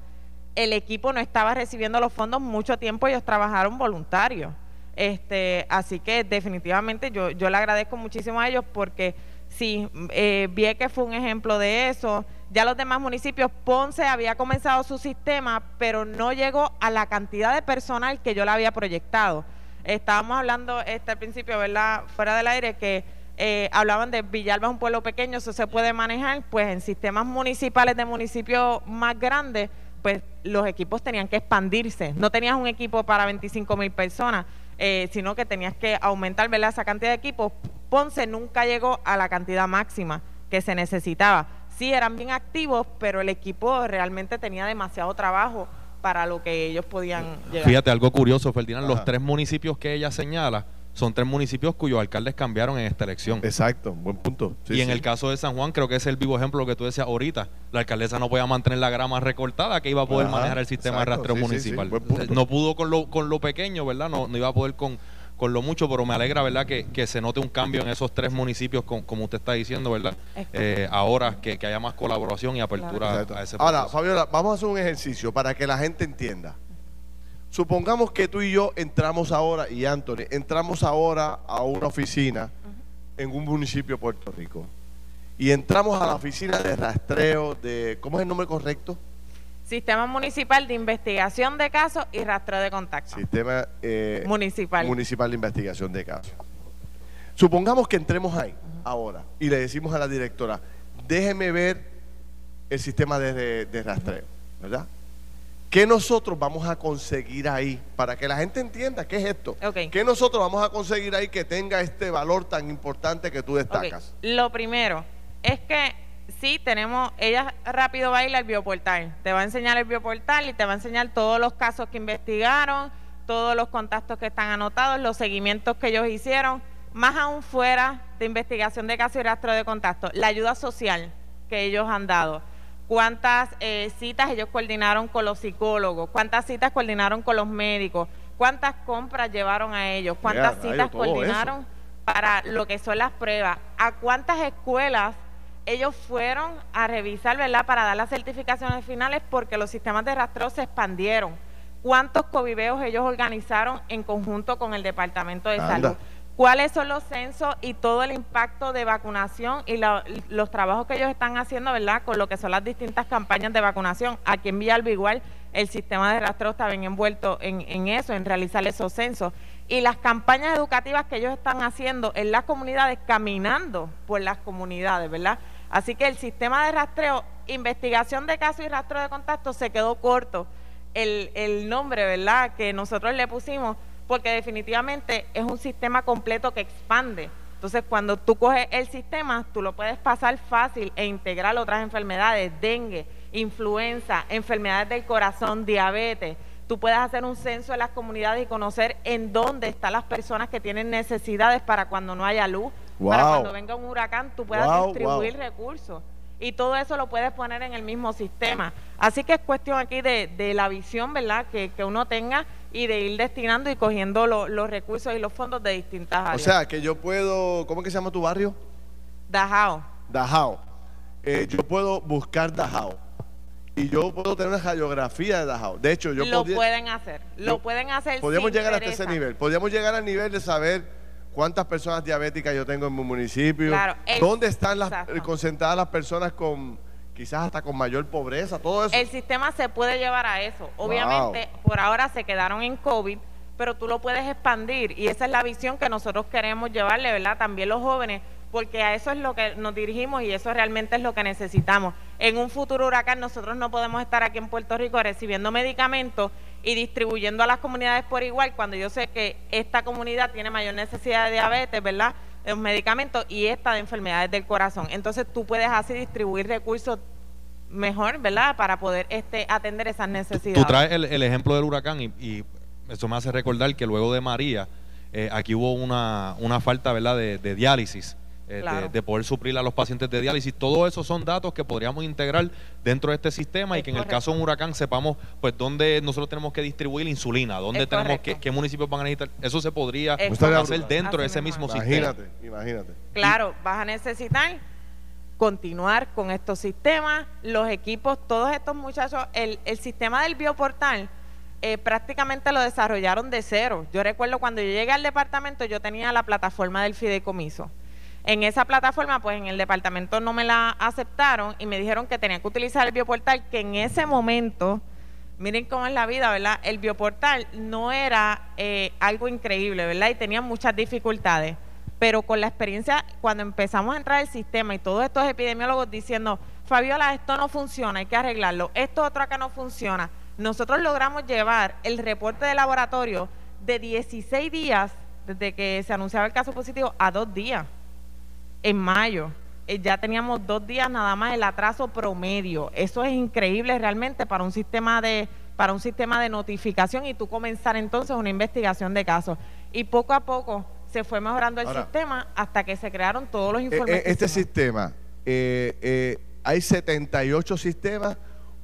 el equipo no estaba recibiendo los fondos mucho tiempo, ellos trabajaron voluntarios. Este, así que definitivamente yo, yo le agradezco muchísimo a ellos porque sí, eh, vi que fue un ejemplo de eso. Ya los demás municipios, Ponce había comenzado su sistema, pero no llegó a la cantidad de personal que yo le había proyectado. Estábamos hablando este al principio, ¿verdad? Fuera del aire, que eh, hablaban de Villalba es un pueblo pequeño, eso se puede manejar, pues en sistemas municipales de municipios más grandes, pues los equipos tenían que expandirse. No tenías un equipo para 25 mil personas, eh, sino que tenías que aumentar ¿verdad? esa cantidad de equipos. Ponce nunca llegó a la cantidad máxima que se necesitaba sí eran bien activos, pero el equipo realmente tenía demasiado trabajo para lo que ellos podían llegar. Fíjate, algo curioso, Ferdinand, los tres municipios que ella señala son tres municipios cuyos alcaldes cambiaron en esta elección. Exacto, buen punto. y en el caso de San Juan, creo que es el vivo ejemplo lo que tú decías ahorita. La alcaldesa no podía mantener la grama recortada, que iba a poder manejar el sistema de rastreo municipal. no pudo con lo, con lo pequeño, ¿verdad? No, no iba a poder con con lo mucho, pero me alegra, ¿verdad?, que, se note un cambio en esos tres municipios, como usted está diciendo, ¿verdad? Eh, ahora que, haya más colaboración y apertura a ese proceso. Ahora, Fabiola, vamos a hacer un ejercicio para que la gente entienda. Supongamos que tú y yo entramos ahora, y Anthony, entramos ahora a una oficina en un municipio de Puerto Rico. Y entramos a la oficina de rastreo de, ¿cómo es el nombre correcto? Sistema Municipal de Investigación de Casos y Rastreo de Contactos. Sistema eh, Municipal. Municipal de Investigación de Casos. Supongamos que entremos ahí ahora y le decimos a la directora, déjeme ver el sistema de, rastreo, ¿verdad? ¿Qué nosotros vamos a conseguir ahí? Para que la gente entienda qué es esto. ¿Qué nosotros vamos a conseguir ahí que tenga este valor tan importante que tú destacas? Lo primero es que sí, tenemos, ella rápido va a ir al bioportal. Te va a enseñar el bioportal y te va a enseñar todos los casos que investigaron, todos los contactos que están anotados, los seguimientos que ellos hicieron, más aún fuera de investigación de casos y rastro de contactos, la ayuda social que ellos han dado. Cuántas eh, citas ellos coordinaron con los psicólogos, cuántas citas coordinaron con los médicos, cuántas compras llevaron a ellos, cuántas citas coordinaron para lo que son las pruebas, a cuántas escuelas ellos fueron a revisar, ¿verdad?, para dar las certificaciones finales porque los sistemas de rastreo se expandieron. ¿Cuántos coviveos ellos organizaron en conjunto con el Departamento de Salud? ¿Cuáles son los censos y todo el impacto de vacunación y los trabajos que ellos están haciendo, ¿verdad?, con lo que son las distintas campañas de vacunación. Aquí en Villalba igual el sistema de rastreo está bien envuelto en, en eso, en realizar esos censos y las campañas educativas que ellos están haciendo en las comunidades, caminando por las comunidades, ¿verdad? Así que el sistema de rastreo, investigación de casos y rastreo de contactos se quedó corto el, nombre, ¿verdad?, que nosotros le pusimos, porque definitivamente es un sistema completo que expande. Entonces, cuando tú coges el sistema, tú lo puedes pasar fácil e integrar otras enfermedades, dengue, influenza, enfermedades del corazón, diabetes. Tú puedes hacer un censo de las comunidades y conocer en dónde están las personas que tienen necesidades para cuando no haya luz, para cuando venga un huracán tú puedas distribuir recursos. Y todo eso lo puedes poner en el mismo sistema. Así que es cuestión aquí de, la visión, ¿verdad? Que, uno tenga y de ir destinando y cogiendo los recursos y los fondos de distintas áreas. O sea, que yo puedo, ¿cómo que se llama tu barrio? Dajao. Dajao. Eh, yo puedo buscar Dajao. Y yo puedo tener una radiografía de Dajao. De hecho, yo Lo pueden hacer. Lo pueden hacer. Podríamos llegar hasta ese nivel. Podríamos llegar al nivel de saber cuántas personas diabéticas yo tengo en mi municipio, dónde están las, eh, concentradas las personas con quizás hasta con mayor pobreza, todo eso. El sistema se puede llevar a eso. Obviamente, por ahora se quedaron en COVID, pero tú lo puedes expandir y esa es la visión que nosotros queremos llevarle, ¿verdad? También los jóvenes, porque a eso es lo que nos dirigimos y eso realmente es lo que necesitamos. En un futuro huracán nosotros no podemos estar aquí en Puerto Rico recibiendo medicamentos y distribuyendo a las comunidades por igual cuando yo sé que esta comunidad tiene mayor necesidad de diabetes, ¿verdad? De los medicamentos y esta de enfermedades del corazón. Entonces tú puedes así distribuir recursos mejor, ¿verdad? Para poder este, atender esas necesidades. Tú traes el, ejemplo del huracán y, eso me hace recordar que luego de María, eh, aquí hubo una, una falta, ¿verdad?, de, diálisis eh, de, poder suplir a los pacientes de diálisis. Todo eso son datos que podríamos integrar dentro de este sistema y que en el caso de un huracán sepamos pues dónde nosotros tenemos que distribuir insulina, dónde tenemos que, qué municipios van a necesitar. Eso se podría hacer dentro de ese mismo sistema. Imagínate, imagínate. Claro, vas a necesitar continuar con estos sistemas, los equipos, todos estos muchachos, el, el sistema del bioportal eh, prácticamente lo desarrollaron de cero. Yo recuerdo cuando yo llegué al departamento, yo tenía la plataforma del fideicomiso. En esa plataforma, pues en el departamento no me la aceptaron y me dijeron que tenía que utilizar el bioportal, que en ese momento, miren cómo es la vida, ¿verdad? El bioportal no era eh, algo increíble, ¿verdad? Y tenía muchas dificultades. Pero con la experiencia, cuando empezamos a entrar al sistema y todos estos epidemiólogos diciendo, Fabiola, esto no funciona, hay que arreglarlo, esto otro acá no funciona, nosotros logramos llevar el reporte de laboratorio de 16 días desde que se anunciaba el caso positivo a dos días, en mayo. Eh, ya teníamos dos días nada más el atraso promedio. Eso es increíble realmente para un sistema de para un sistema de notificación y tú comenzar entonces una investigación de casos. Y poco a poco se fue mejorando el sistema hasta que se crearon todos los eh, informes. Eh, este sistema, hay 78 sistemas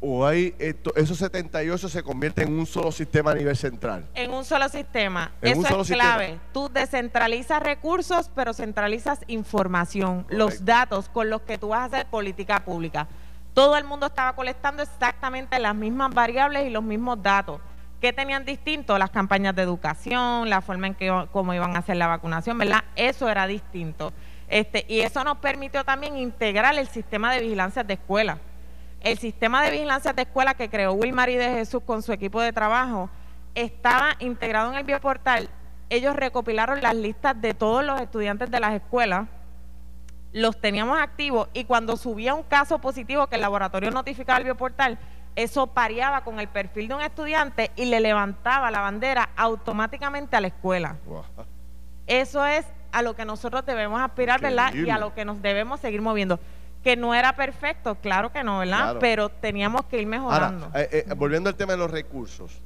o hay esos 78 se convierten en un solo sistema a nivel central? En un solo sistema. Eso es clave. Tú descentralizas recursos, pero centralizas información, los datos con los que tú vas a hacer política pública. Todo el mundo estaba colectando exactamente las mismas variables y los mismos datos. ¿Qué tenían distinto? Las campañas de educación, la forma en que cómo iban a hacer la vacunación, ¿verdad? Eso era distinto. Este, y eso nos permitió también integrar el sistema de vigilancia de escuela el sistema de vigilancia de escuela que creó Wilmar y de Jesús con su equipo de trabajo estaba integrado en el bioportal. Ellos recopilaron las listas de todos los estudiantes de las escuelas, los teníamos activos y cuando subía un caso positivo que el laboratorio notificaba al bioportal, eso pareaba con el perfil de un estudiante y le levantaba la bandera automáticamente a la escuela. Eso es a lo que nosotros debemos aspirar, ¿verdad? Y a lo que nos debemos seguir moviendo que no era perfecto, claro que no, ¿verdad? Pero teníamos que ir mejorando. Eh, eh, volviendo al tema de los recursos,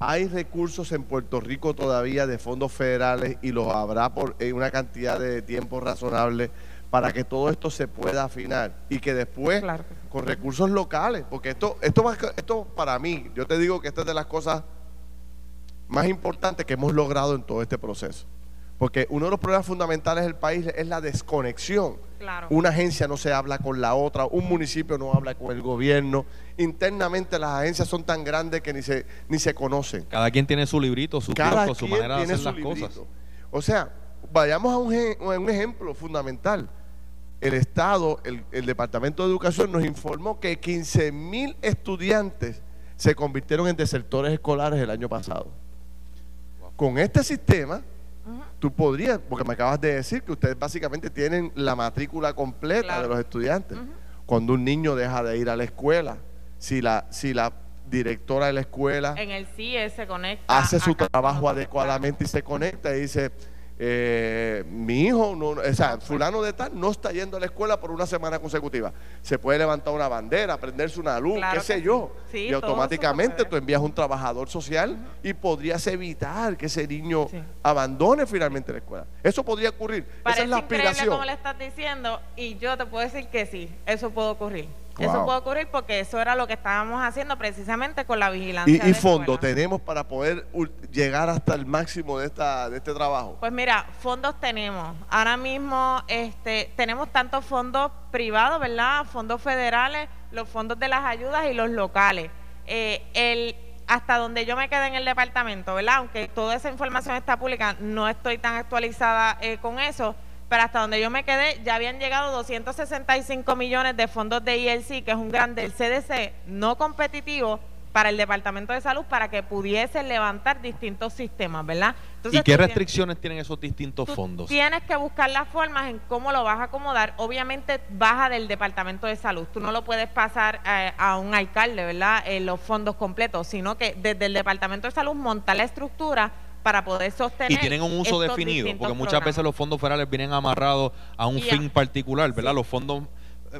hay recursos en Puerto Rico todavía de fondos federales y los habrá por en una cantidad de tiempo razonable para que todo esto se pueda afinar y que después con recursos locales, porque esto, esto, esto para mí, yo te digo que esta es de las cosas más importantes que hemos logrado en todo este proceso. Porque uno de los problemas fundamentales del país es la desconexión. Una agencia no se habla con la otra, un municipio no habla con el gobierno. Internamente las agencias son tan grandes que ni se, ni se conocen. Cada quien tiene su librito, su Cada su manera de hacer las cosas. O sea, vayamos a un, un ejemplo fundamental. El Estado, el, el, Departamento de Educación nos informó que 15 mil estudiantes se convirtieron en desertores escolares el año pasado. Con este sistema, Tú podrías, porque me acabas de decir que ustedes básicamente tienen la matrícula completa de los estudiantes. Cuando un niño deja de ir a la escuela, si la, si la directora de la escuela en el CIE se conecta hace su trabajo adecuadamente y se conecta y dice eh, mi hijo, no, o sea, fulano de tal no está yendo a la escuela por una semana consecutiva. Se puede levantar una bandera, prenderse una luz, qué sé yo. y automáticamente tú envías un trabajador social y podrías evitar que ese niño abandone finalmente la escuela. Eso podría ocurrir. Esa es la aspiración. como le estás diciendo y yo te puedo decir que sí, eso puede ocurrir. Eso puede ocurrir porque eso era lo que estábamos haciendo precisamente con la vigilancia. ¿Y, y fondo tenemos para poder llegar hasta el máximo de, esta, de este trabajo? Pues mira, fondos tenemos. Ahora mismo este, tenemos tantos fondos privados, ¿verdad? Fondos federales, los fondos de las ayudas y los locales. Eh, el, hasta donde yo me quedé en el departamento, ¿verdad? Aunque toda esa información está pública, no estoy tan actualizada eh, con eso pero hasta donde yo me quedé, ya habían llegado 265 millones de fondos de ILC, que es un gran del CDC no competitivo para el Departamento de Salud para que pudiese levantar distintos sistemas, ¿verdad? ¿Y qué restricciones tienen esos distintos fondos? Tienes que buscar las formas en cómo lo vas a acomodar. Obviamente baja del Departamento de Salud. Tú no lo puedes pasar eh, a un alcalde, ¿verdad? En los fondos completos, sino que desde el Departamento de Salud monta la estructura para poder sostener. Y tienen un uso definido, porque muchas veces los fondos federales vienen amarrados a un fin particular, ¿verdad? Los fondos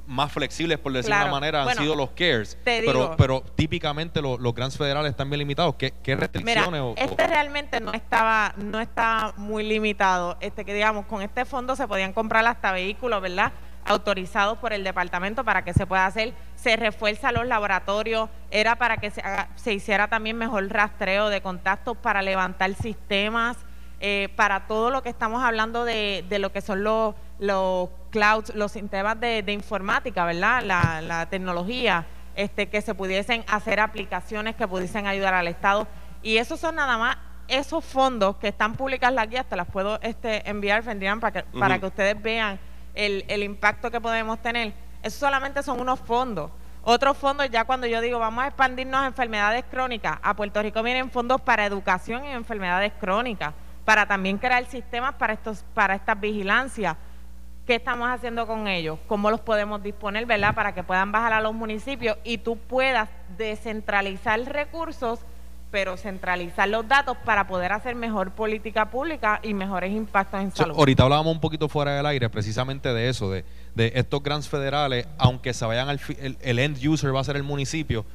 más flexibles, por decirlo de una manera, han sido los CARES. pero, pero típicamente los, los grants federales están bien limitados. ¿Qué, qué restricciones? Mira, este realmente no estaba no está muy limitado. Este Que digamos, con este fondo se podían comprar hasta vehículos, ¿verdad? Autorizados por el departamento para que se pueda hacer. Se refuerza los laboratorios, era para que se, se hiciera también mejor rastreo de contactos para levantar sistemas, eh, para todo lo que estamos hablando de, de lo que son los, los clouds, los sistemas de, informática, ¿verdad? La, tecnología, este, que se pudiesen hacer aplicaciones que pudiesen ayudar al Estado. Y esos son nada más esos fondos que están publicadas las guías, te las puedo este, enviar, Fendrián, para que, para que ustedes vean el, el impacto que podemos tener. Esos solamente son unos fondos. Otros fondos, ya cuando yo digo vamos a expandirnos a enfermedades crónicas, a Puerto Rico vienen fondos para educación y enfermedades crónicas para también crear sistemas para, estos, para estas vigilancias. ¿Qué estamos haciendo con ellos? ¿Cómo los podemos disponer, verdad? Para que puedan bajar a los municipios y tú puedas descentralizar recursos, pero centralizar los datos para poder hacer mejor política pública y mejores impactos en salud. ahorita hablábamos un poquito fuera del aire precisamente de eso, de, de estos grants federales, aunque se vayan al el end user va a ser el municipio,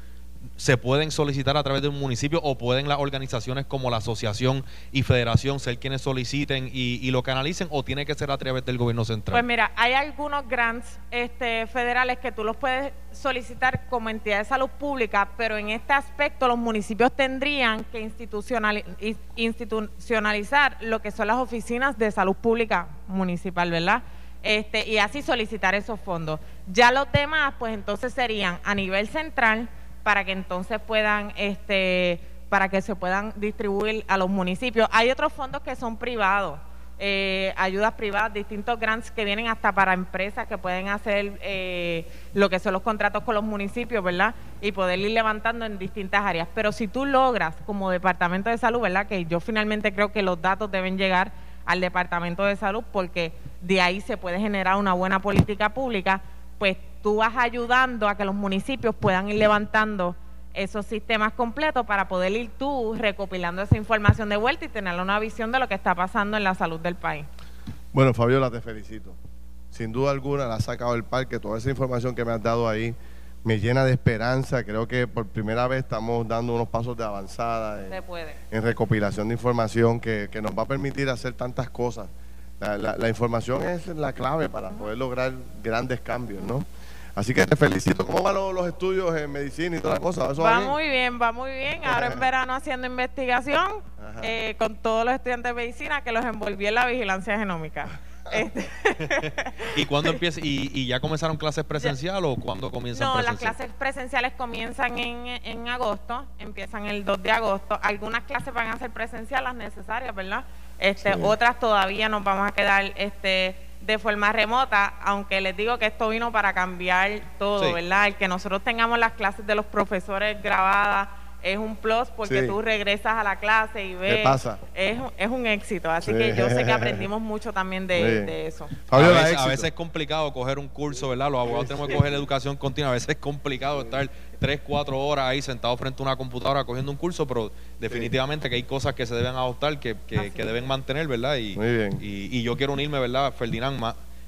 se pueden solicitar a través de un municipio o pueden las organizaciones como la asociación y federación ser quienes soliciten y, lo canalicen o tiene que ser a través del gobierno central? Pues mira, hay algunos grants este, federales que tú los puedes solicitar como entidad de salud pública, pero en este aspecto los municipios tendrían que institucionalizar lo que son las oficinas de salud pública municipal, ¿verdad? Este, y así solicitar esos fondos. Ya los demás, pues entonces serían a nivel central, para que entonces puedan, este, para que se puedan distribuir a los municipios. Hay otros fondos que son privados, eh, ayudas privadas, distintos grants que vienen hasta para empresas que pueden hacer eh, lo que son los contratos con los municipios, ¿verdad? Y poder ir levantando en distintas áreas. Pero si tú logras, como Departamento de Salud, ¿verdad? Que yo finalmente creo que los datos deben llegar al Departamento de Salud porque de ahí se puede generar una buena política pública, pues tú vas ayudando a que los municipios puedan ir levantando esos sistemas completos para poder ir tú recopilando esa información de vuelta y tener una visión de lo que está pasando en la salud del país. Bueno, Fabiola, te felicito. Sin duda alguna la has sacado del parque. Toda esa información que me has dado ahí me llena de esperanza. Creo que por primera vez estamos dando unos pasos de avanzada en, recopilación de información que, nos va a permitir hacer tantas cosas. La, la información es la clave para poder lograr grandes cambios, ¿no? Así que te felicito. ¿Cómo van los, estudios en medicina y todas las cosas? va, muy bien, va muy bien. Ahora en verano haciendo investigación eh, con todos los estudiantes de medicina que los envolví en la vigilancia genómica. Este. ¿Y cuándo empieza? ¿Y, ya comenzaron clases presenciales o cuándo comienzan No, las clases presenciales comienzan en, en agosto, empiezan el 2 de agosto. Algunas clases van a ser presenciales, las necesarias, ¿verdad? Este, Otras todavía nos vamos a quedar este, de forma remota, aunque les digo que esto vino para cambiar todo, ¿verdad? El que nosotros tengamos las clases de los profesores grabadas es un plus porque tú regresas a la clase y ves. pasa? Es, es un éxito. Así que yo sé que aprendimos mucho también de, eso. A veces, es complicado coger un curso, ¿verdad? Los abogados tenemos que coger educación continua. A veces es complicado estar tres, cuatro horas ahí sentado frente a una computadora cogiendo un curso, pero definitivamente que hay cosas que se deben adoptar, que, que, deben mantener, ¿verdad? Y, Muy bien. Y, y yo quiero unirme, ¿verdad, Ferdinand?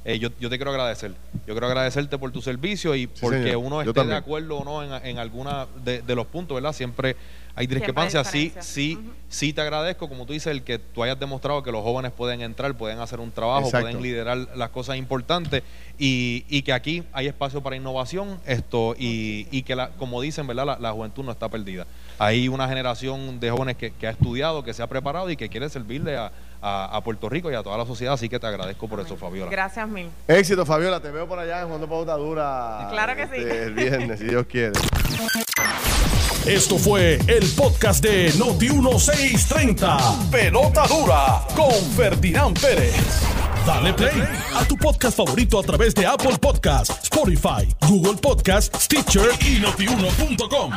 Eh, yo, yo, te quiero agradecer. Yo quiero agradecerte por tu servicio y porque uno esté de acuerdo o no en, en alguna de, los puntos, ¿verdad? Siempre hay discrepancias. Sí, sí, sí te agradezco, como tú dices, el que tú hayas demostrado que los jóvenes pueden entrar, pueden hacer un trabajo, pueden liderar las cosas importantes y, y, que aquí hay espacio para innovación esto y, y que, la, como dicen, ¿verdad? La, juventud no está perdida. Hay una generación de jóvenes que, que ha estudiado, que se ha preparado y que quiere servirle a a, Puerto Rico y a toda la sociedad. Así que te agradezco por eso, Fabiola. Gracias mil. Éxito, Fabiola. Te veo por allá en Juan Pauta Dura. Claro que sí. Este, el viernes, si Dios quiere. Esto fue el podcast de Noti1630. Pelota dura con Ferdinand Pérez. Dale play a tu podcast favorito a través de Apple Podcasts, Spotify, Google Podcasts, Stitcher y notiuno.com.